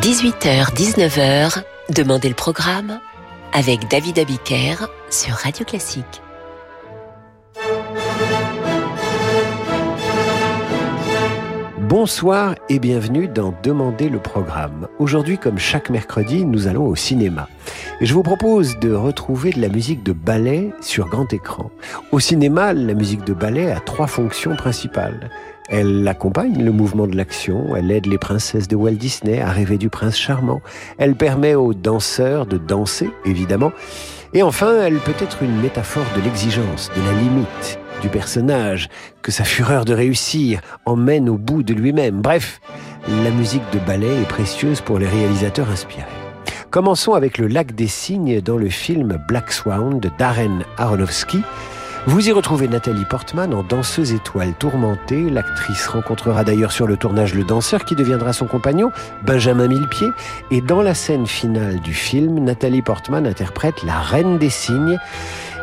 18h-19h, Demandez le programme avec David Abiker sur Radio Classique. Bonsoir et bienvenue dans Demandez le programme. Aujourd'hui, comme chaque mercredi, nous allons au cinéma. Et je vous propose de retrouver de la musique de ballet sur grand écran. Au cinéma, la musique de ballet a trois fonctions principales. Elle accompagne le mouvement de l'action, elle aide les princesses de Walt Disney à rêver du prince charmant, elle permet aux danseurs de danser, évidemment, et enfin, elle peut être une métaphore de l'exigence, de la limite, du personnage, que sa fureur de réussir emmène au bout de lui-même. Bref, la musique de ballet est précieuse pour les réalisateurs inspirés. Commençons avec le lac des cygnes dans le film Black Swan de Darren Aronofsky, vous y retrouvez Nathalie Portman en danseuse étoile tourmentée. L'actrice rencontrera d'ailleurs sur le tournage le danseur qui deviendra son compagnon, Benjamin Millepied. Et dans la scène finale du film, Nathalie Portman interprète la Reine des Cygnes.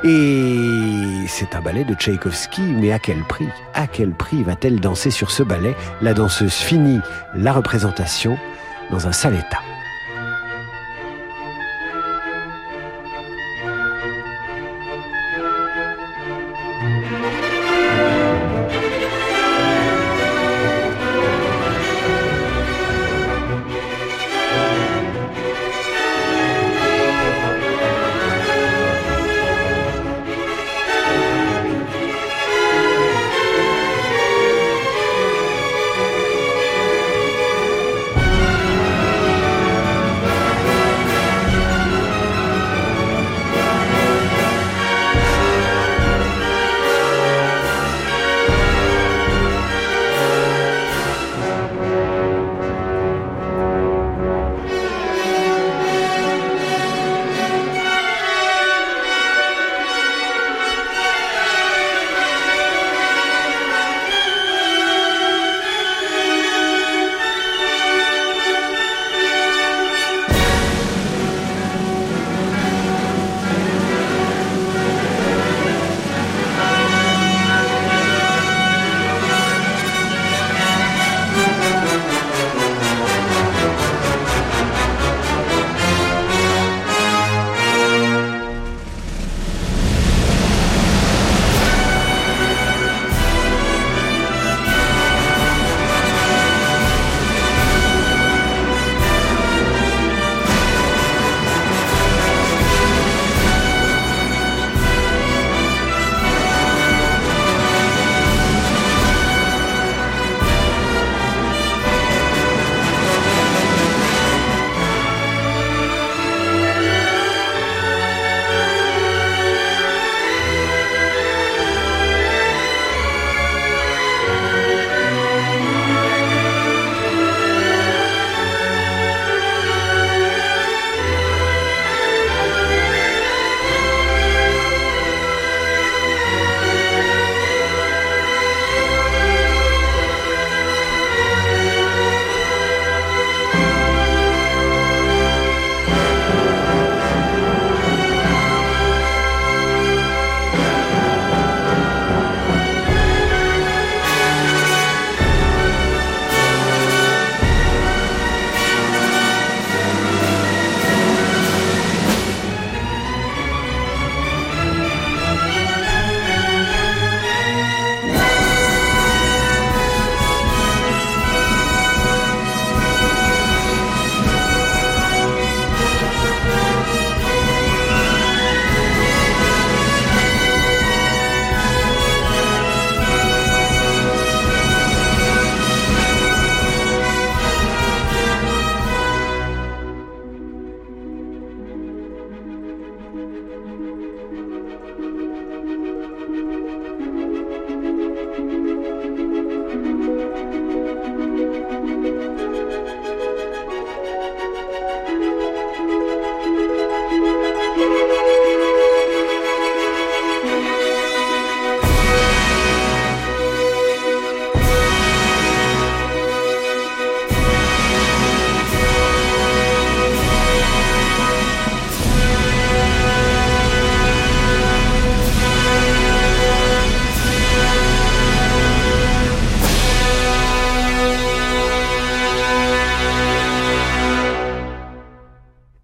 Et c'est un ballet de Tchaïkovski, mais à quel prix À quel prix va-t-elle danser sur ce ballet? La danseuse finit la représentation dans un sale état.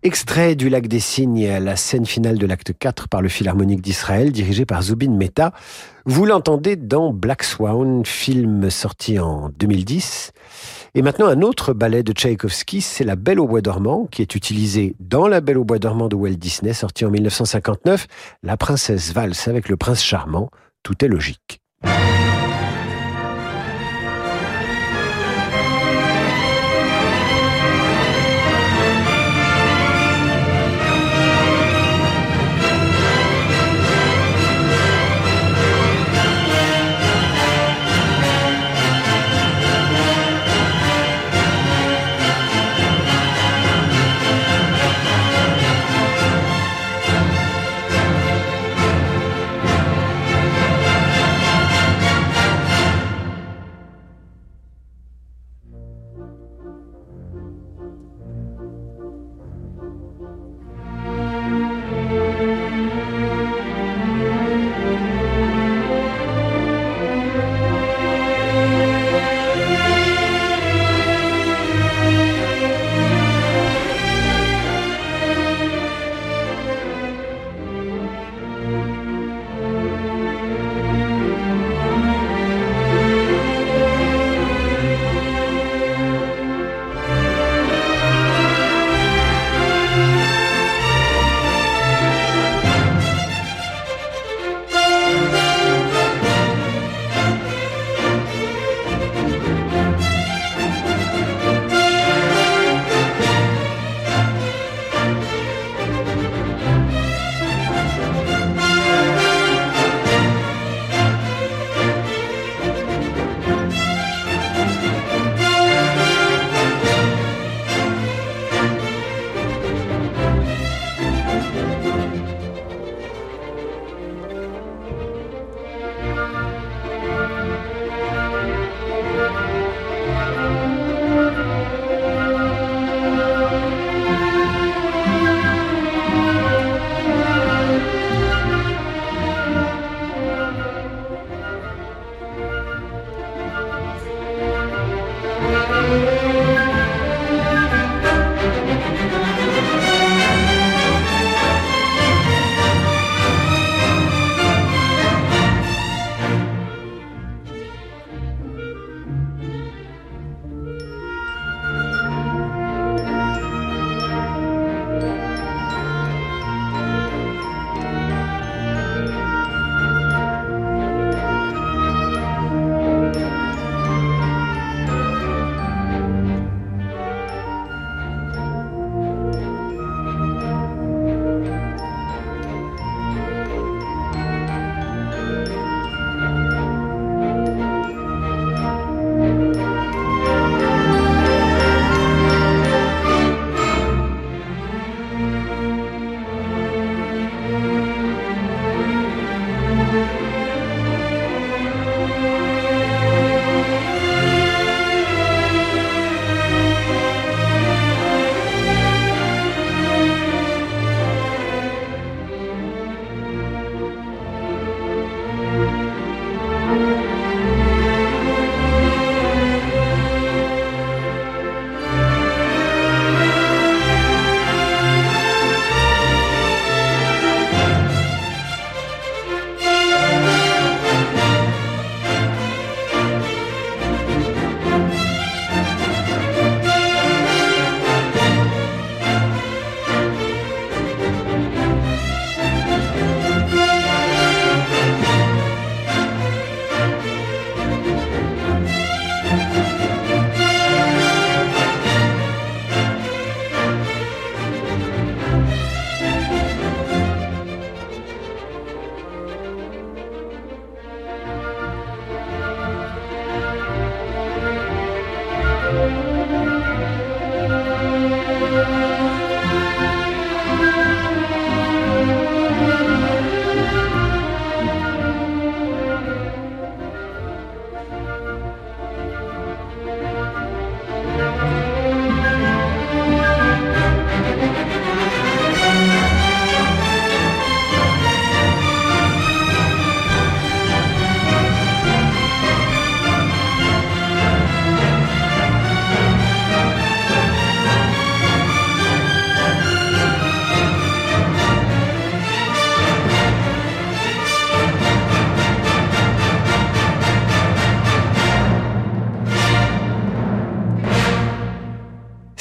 Extrait du Lac des Cygnes, la scène finale de l'acte 4 par le Philharmonique d'Israël, dirigé par Zubin Mehta. Vous l'entendez dans Black Swan, film sorti en 2010. Et maintenant, un autre ballet de Tchaïkovski, c'est La Belle au bois dormant, qui est utilisé dans La Belle au bois dormant de Walt Disney, sorti en 1959. La princesse valse avec le prince charmant. Tout est logique.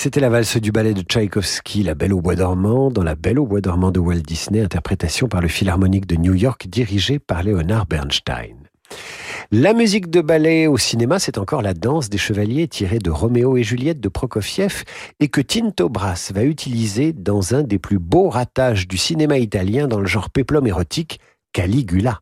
C'était la valse du ballet de Tchaïkovski, La Belle au Bois dormant, dans La Belle au Bois dormant de Walt Disney, interprétation par le Philharmonique de New York, dirigé par Leonard Bernstein. La musique de ballet au cinéma, c'est encore la danse des chevaliers tirée de Roméo et Juliette de Prokofiev et que Tinto Brass va utiliser dans un des plus beaux ratages du cinéma italien dans le genre péplum érotique, Caligula.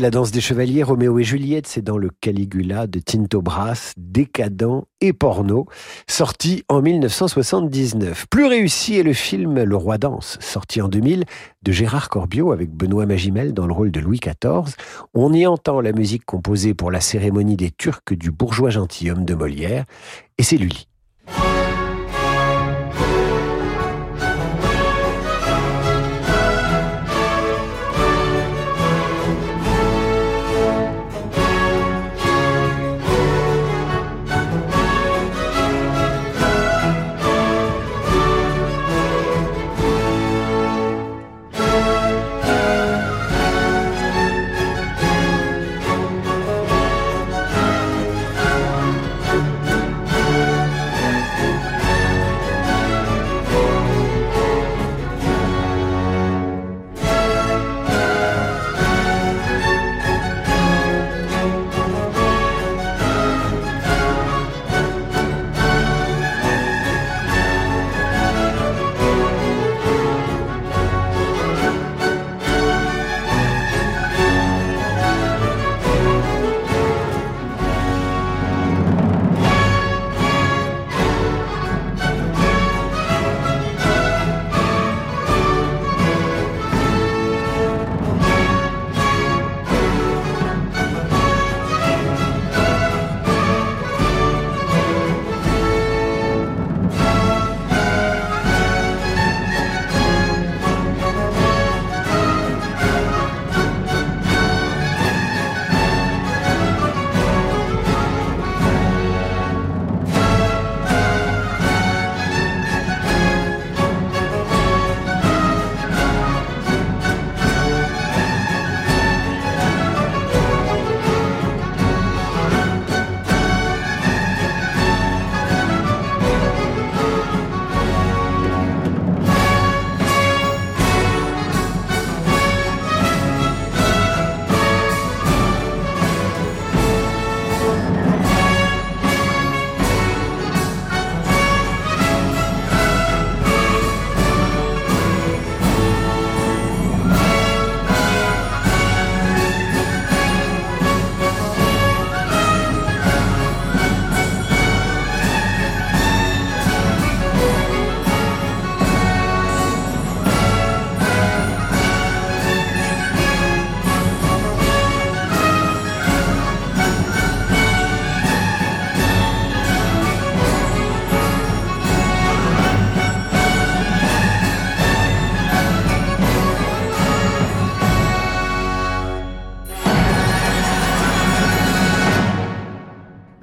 La danse des chevaliers, Roméo et Juliette, c'est dans le Caligula de Tinto Brass, décadent et porno, sorti en 1979. Plus réussi est le film Le Roi danse, sorti en 2000 de Gérard Corbiot avec Benoît Magimel dans le rôle de Louis XIV. On y entend la musique composée pour la cérémonie des Turcs du bourgeois gentilhomme de Molière, et c'est Lully.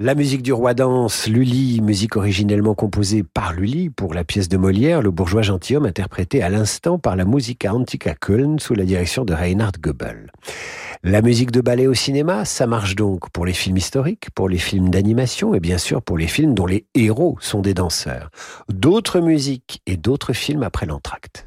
La musique du roi danse, Lully, musique originellement composée par Lully pour la pièce de Molière, Le bourgeois gentilhomme, interprété à l'instant par la Musica Antica Köln sous la direction de Reinhard Goebel. La musique de ballet au cinéma, ça marche donc pour les films historiques, pour les films d'animation et bien sûr pour les films dont les héros sont des danseurs. D'autres musiques et d'autres films après l'entracte.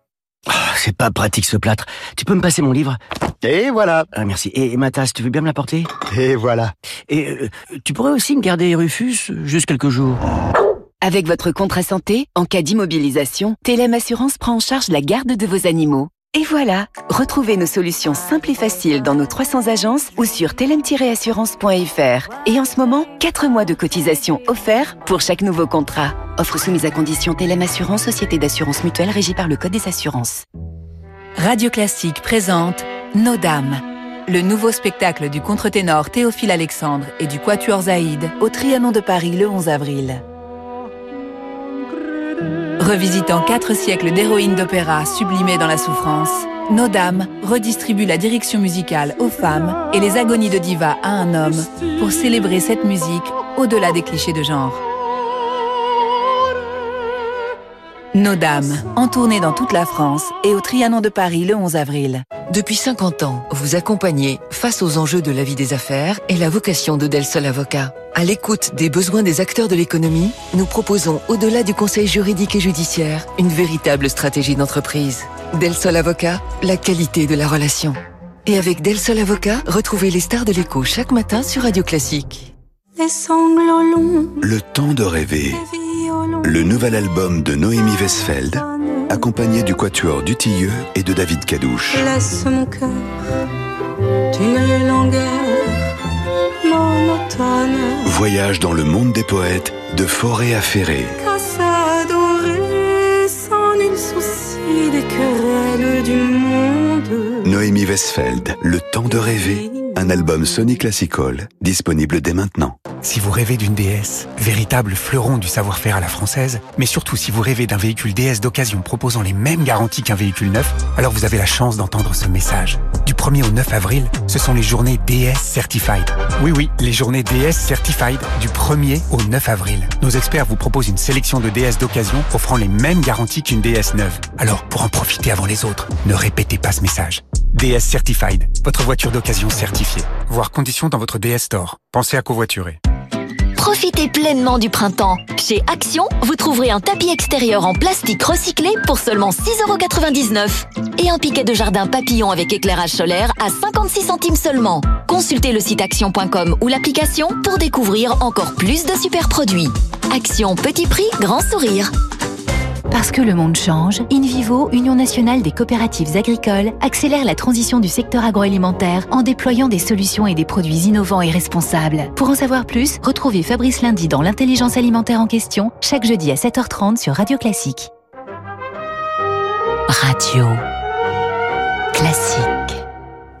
Oh, c'est pas pratique ce plâtre. Tu peux me passer mon livre? Et voilà. Ah, merci. Et, ma tasse, tu veux bien me l'apporter Et voilà. Et euh, tu pourrais aussi me garder Rufus juste quelques jours. Avec votre contrat santé, en cas d'immobilisation, Télém Assurance prend en charge la garde de vos animaux. Et voilà, retrouvez nos solutions simples et faciles dans nos 300 agences ou sur telem-assurance.fr. Et en ce moment, 4 mois de cotisation offerts pour chaque nouveau contrat. Offre soumise à condition Telem Assurance, société d'assurance mutuelle régie par le Code des assurances. Radio Classique présente Nos Dames, le nouveau spectacle du contre-ténor Théophile Alexandre et du Quatuor Zaïd au Trianon de Paris le 11 avril. Revisitant quatre siècles d'héroïnes d'opéra sublimées dans la souffrance, Nos Dames redistribue la direction musicale aux femmes et les agonies de diva à un homme pour célébrer cette musique au-delà des clichés de genre. Nos Dames, en tournée dans toute la France et au Trianon de Paris le 11 avril. Depuis 50 ans, vous accompagnez face aux enjeux de la vie des affaires et la vocation de Del Sol Avocat. À l'écoute des besoins des acteurs de l'économie, nous proposons, au-delà du conseil juridique et judiciaire, une véritable stratégie d'entreprise. Del Sol Avocat, la qualité de la relation. Et avec Del Sol Avocat, retrouvez les stars de l'écho chaque matin sur Radio Classique. Les sanglots longs. Le temps de rêver. Le nouvel album de Noémie Westfeld, accompagné du quatuor du Tilleux et de David Cadouche. Laisse mon cœur d'une longueur monotone. Voyage dans le monde des poètes, de forêt à ferré. Casse adorée, sans nul souci des querelles du monde. Noémie Westfeld, Le temps de rêver, un album Sony Classical, disponible dès maintenant. Si vous rêvez d'une DS, véritable fleuron du savoir-faire à la française, mais surtout si vous rêvez d'un véhicule DS d'occasion proposant les mêmes garanties qu'un véhicule neuf, alors vous avez la chance d'entendre ce message. Du 1er au 9 avril, ce sont les journées DS Certified. Oui oui, les journées DS Certified du 1er au 9 avril. Nos experts vous proposent une sélection de DS d'occasion offrant les mêmes garanties qu'une DS neuve. Alors, pour en profiter avant les autres, ne répétez pas ce message. DS Certified, votre voiture d'occasion certifiée. Voir conditions dans votre DS Store. Pensez à covoiturer. Profitez pleinement du printemps. Chez Action, vous trouverez un tapis extérieur en plastique recyclé pour seulement 6,99€ et un piquet de jardin papillon avec éclairage solaire à 56 centimes seulement. Consultez le site action.com ou l'application pour découvrir encore plus de super produits. Action petit prix, grand sourire. Parce que le monde change, InVivo, Union nationale des coopératives agricoles, accélère la transition du secteur agroalimentaire en déployant des solutions et des produits innovants et responsables. Pour en savoir plus, retrouvez Fabrice Lundi dans l'intelligence alimentaire en question, chaque jeudi à 7h30 sur Radio Classique. Radio Classique.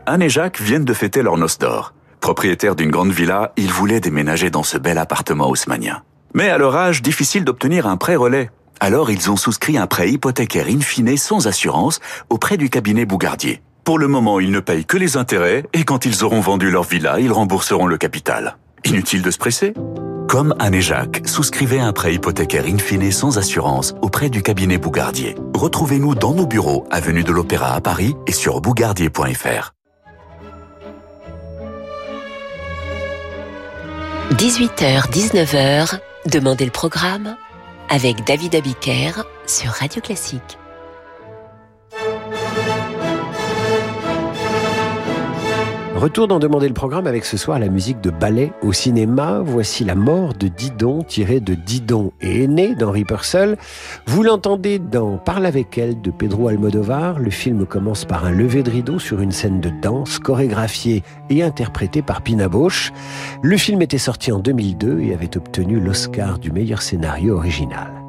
Anne et Jacques viennent de fêter leur noce d'or. Propriétaires d'une grande villa, ils voulaient déménager dans ce bel appartement haussmanien. Mais à leur âge, difficile d'obtenir un prêt relais. Alors ils ont souscrit un prêt hypothécaire in fine sans assurance auprès du cabinet Bougardier. Pour le moment, ils ne payent que les intérêts et quand ils auront vendu leur villa, ils rembourseront le capital. Inutile de se presser Comme Anne et Jacques, souscrivez un prêt hypothécaire in fine sans assurance auprès du cabinet Bougardier. Retrouvez-nous dans nos bureaux, avenue de l'Opéra à Paris et sur bougardier.fr. 18h-19h, Demandez le programme avec David Abiker sur Radio Classique. Retour d'en demander le programme avec ce soir la musique de ballet au cinéma. Voici La mort de Didon, tiré de Didon et Aîné d'Henri Purcell. Vous l'entendez dans Parle avec elle de Pedro Almodovar. Le film commence par un lever de rideau sur une scène de danse chorégraphiée et interprétée par Pina Bausch. Le film était sorti en 2002 et avait obtenu l'Oscar du meilleur scénario original.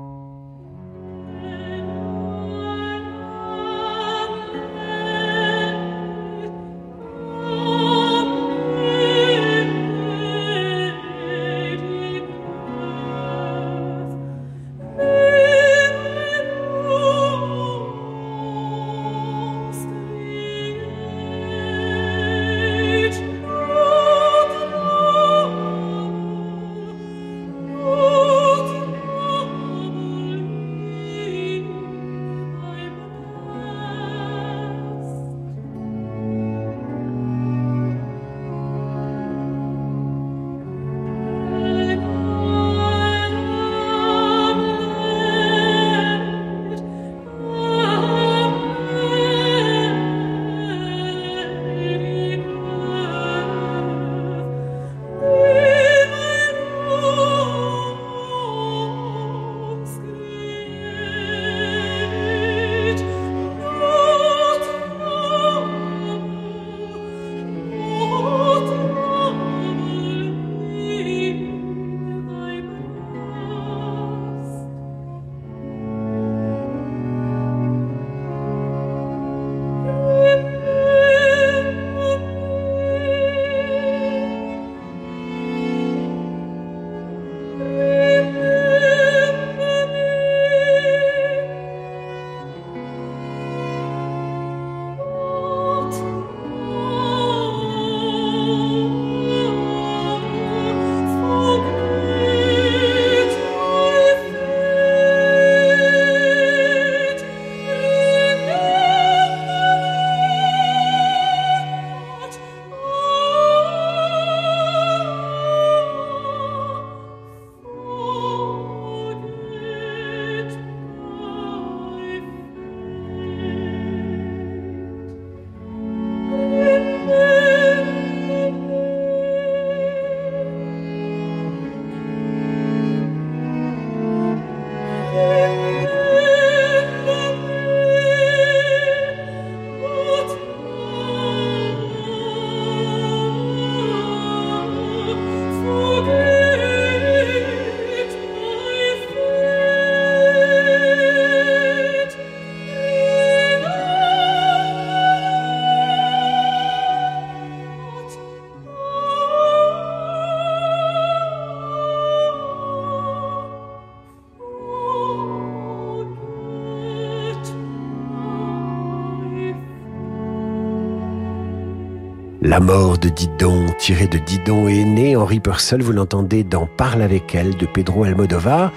La mort de Didon, tirée de Didon est né. Henri Purcell, vous l'entendez dans Parle avec elle de Pedro Almodovar.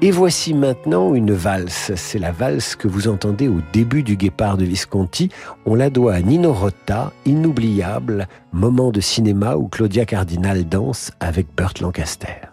Et voici maintenant une valse. C'est la valse que vous entendez au début du Guépard de Visconti. On la doit à Nino Rota, inoubliable moment de cinéma où Claudia Cardinal danse avec Burt Lancaster.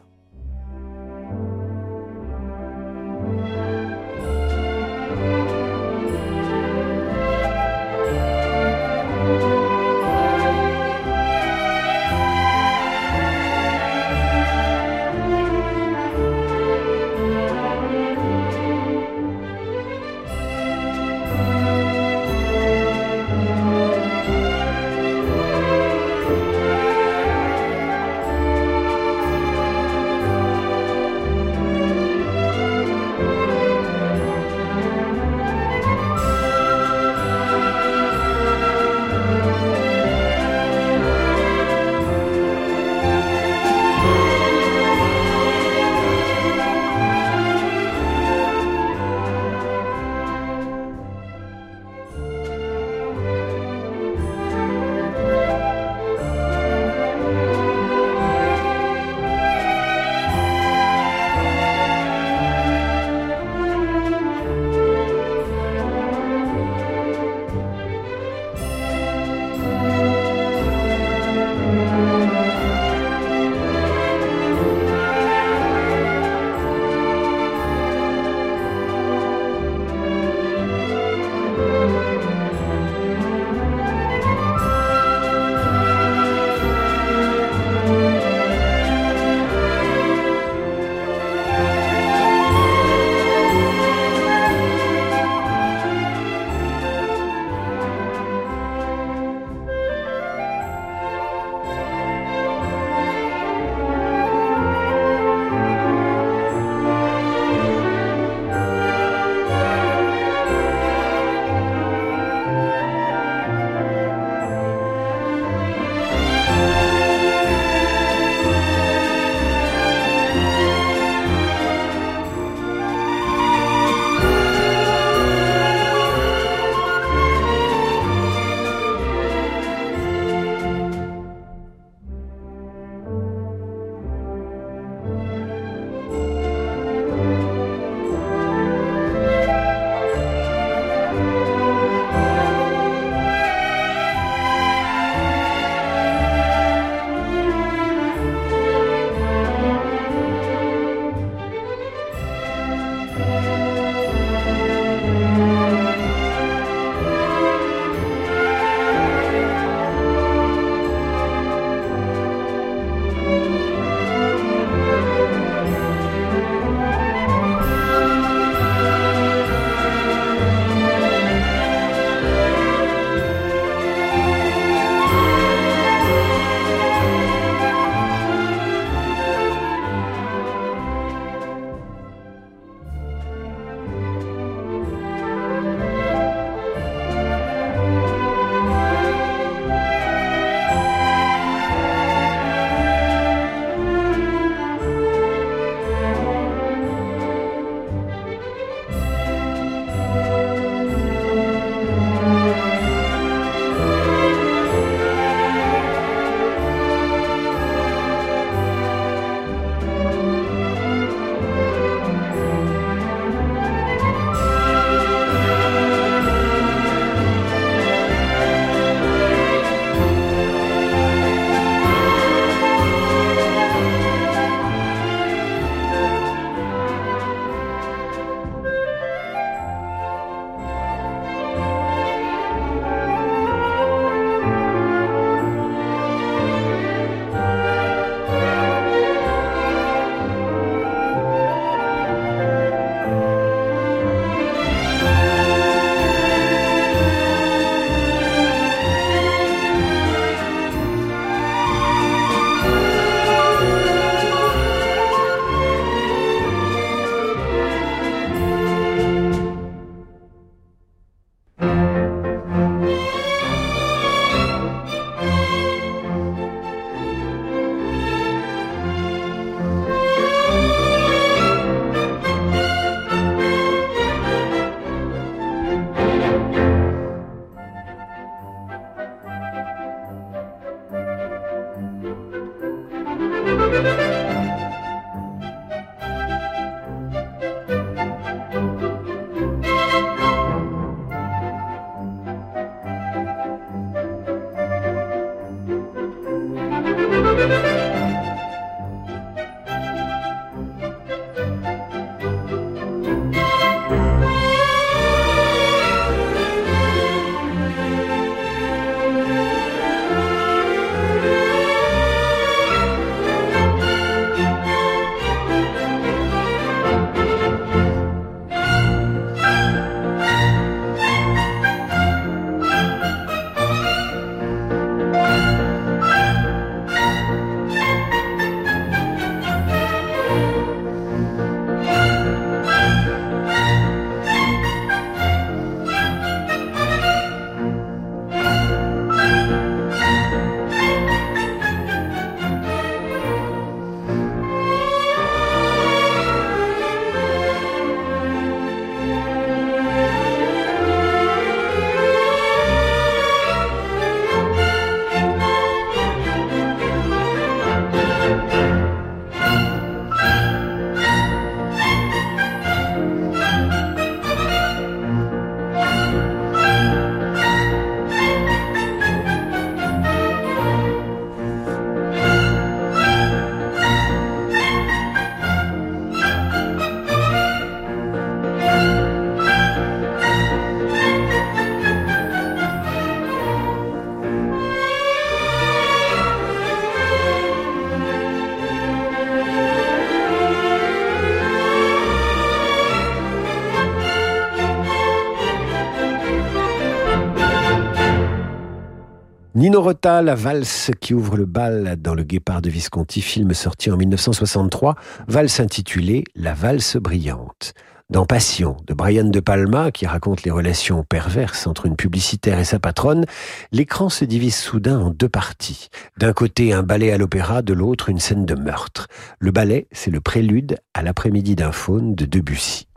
Nino Rota, la valse qui ouvre le bal dans le Guépard de Visconti, film sorti en 1963, valse intitulée La valse brillante. Dans Passion de Brian De Palma, qui raconte les relations perverses entre une publicitaire et sa patronne, l'écran se divise soudain en deux parties. D'un côté, un ballet à l'opéra, de l'autre, une scène de meurtre. Le ballet, c'est le prélude à l'après-midi d'un faune de Debussy.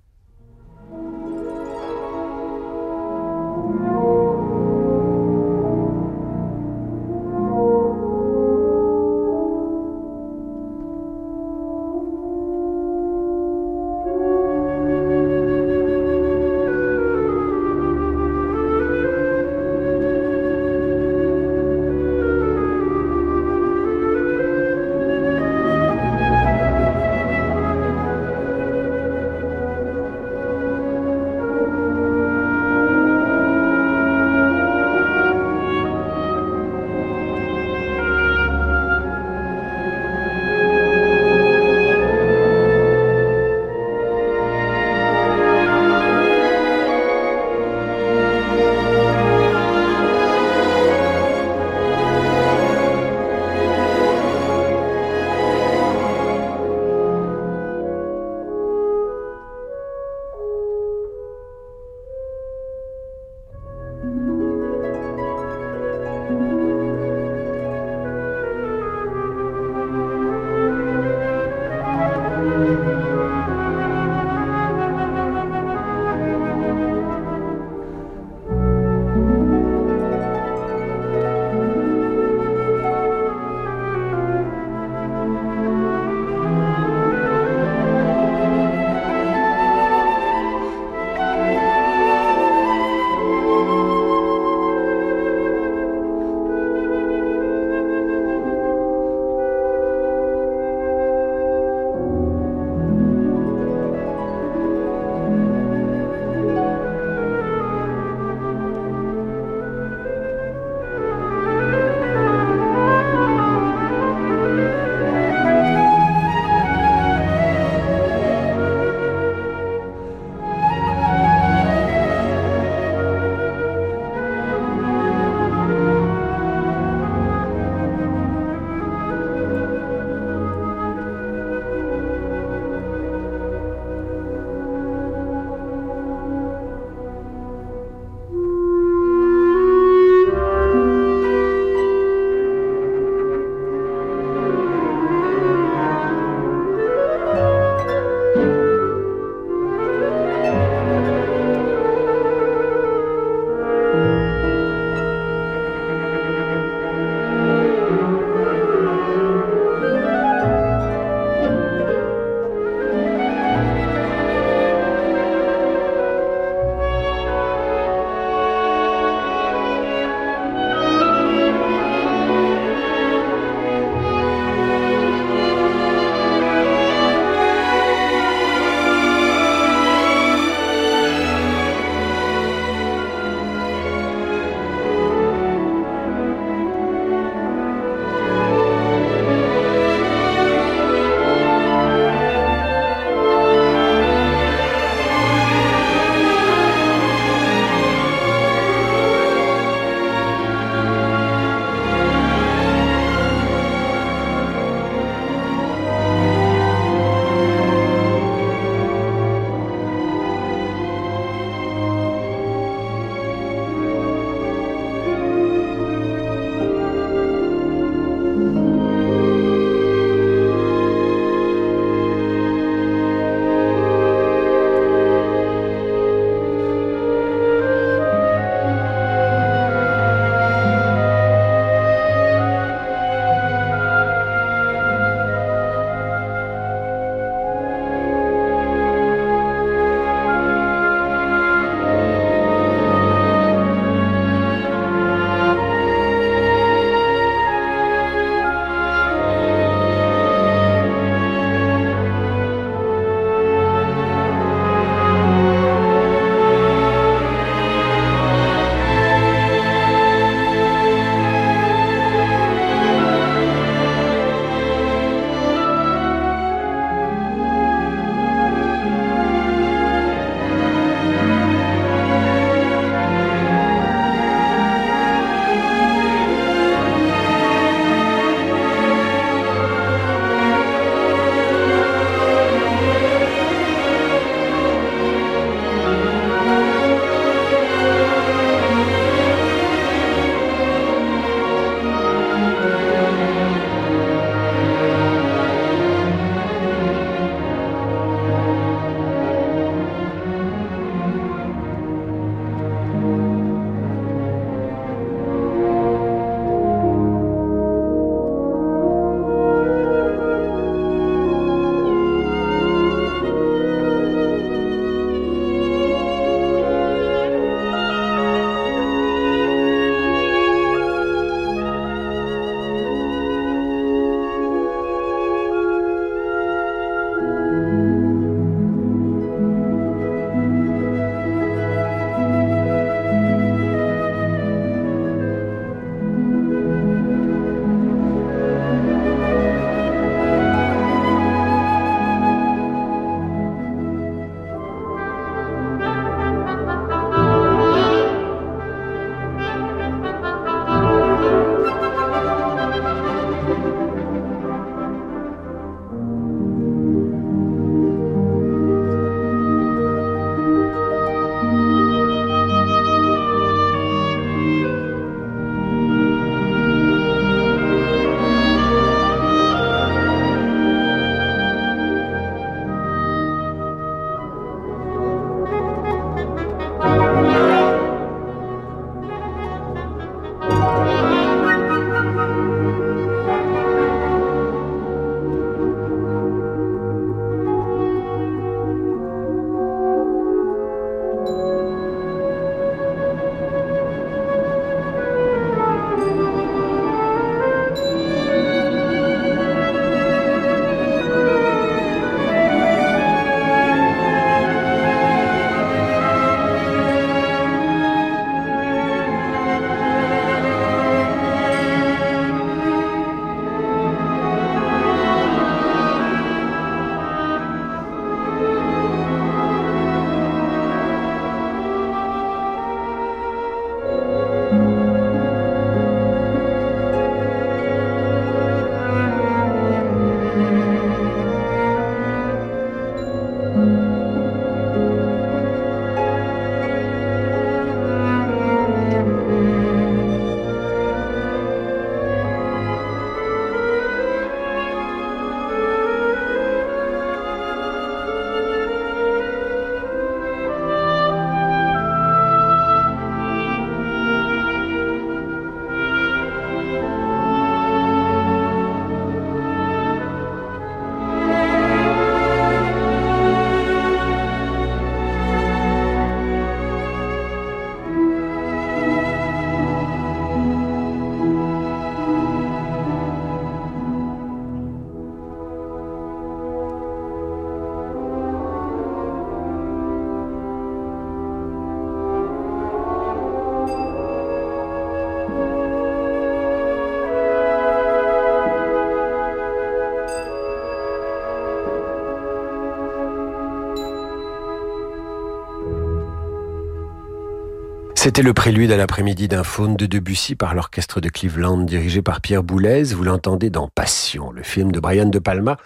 C'était le prélude à l'après-midi d'un faune de Debussy par l'orchestre de Cleveland dirigé par Pierre Boulez. Vous l'entendez dans Passion, le film de Brian De Palma,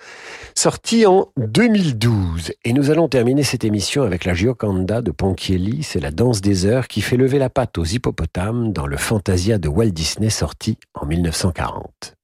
sorti en 2012. Et nous allons terminer cette émission avec la Gioconda de Ponchielli. C'est la danse des heures qui fait lever la patte aux hippopotames dans le Fantasia de Walt Disney sorti en 1940.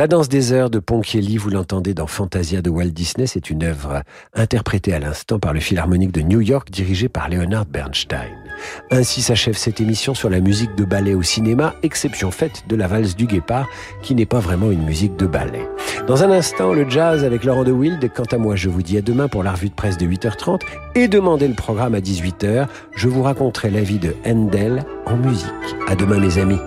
La danse des heures de Ponchielli, vous l'entendez dans Fantasia de Walt Disney, c'est une œuvre interprétée à l'instant par le Philharmonique de New York dirigé par Leonard Bernstein. Ainsi s'achève cette émission sur la musique de ballet au cinéma, exception faite de la valse du guépard qui n'est pas vraiment une musique de ballet. Dans un instant, le jazz avec Laurent de Wild. Quant à moi, je vous dis à demain pour la revue de presse de 8h30 et demandez le programme à 18h. Je vous raconterai la vie de Handel en musique. À demain mes amis.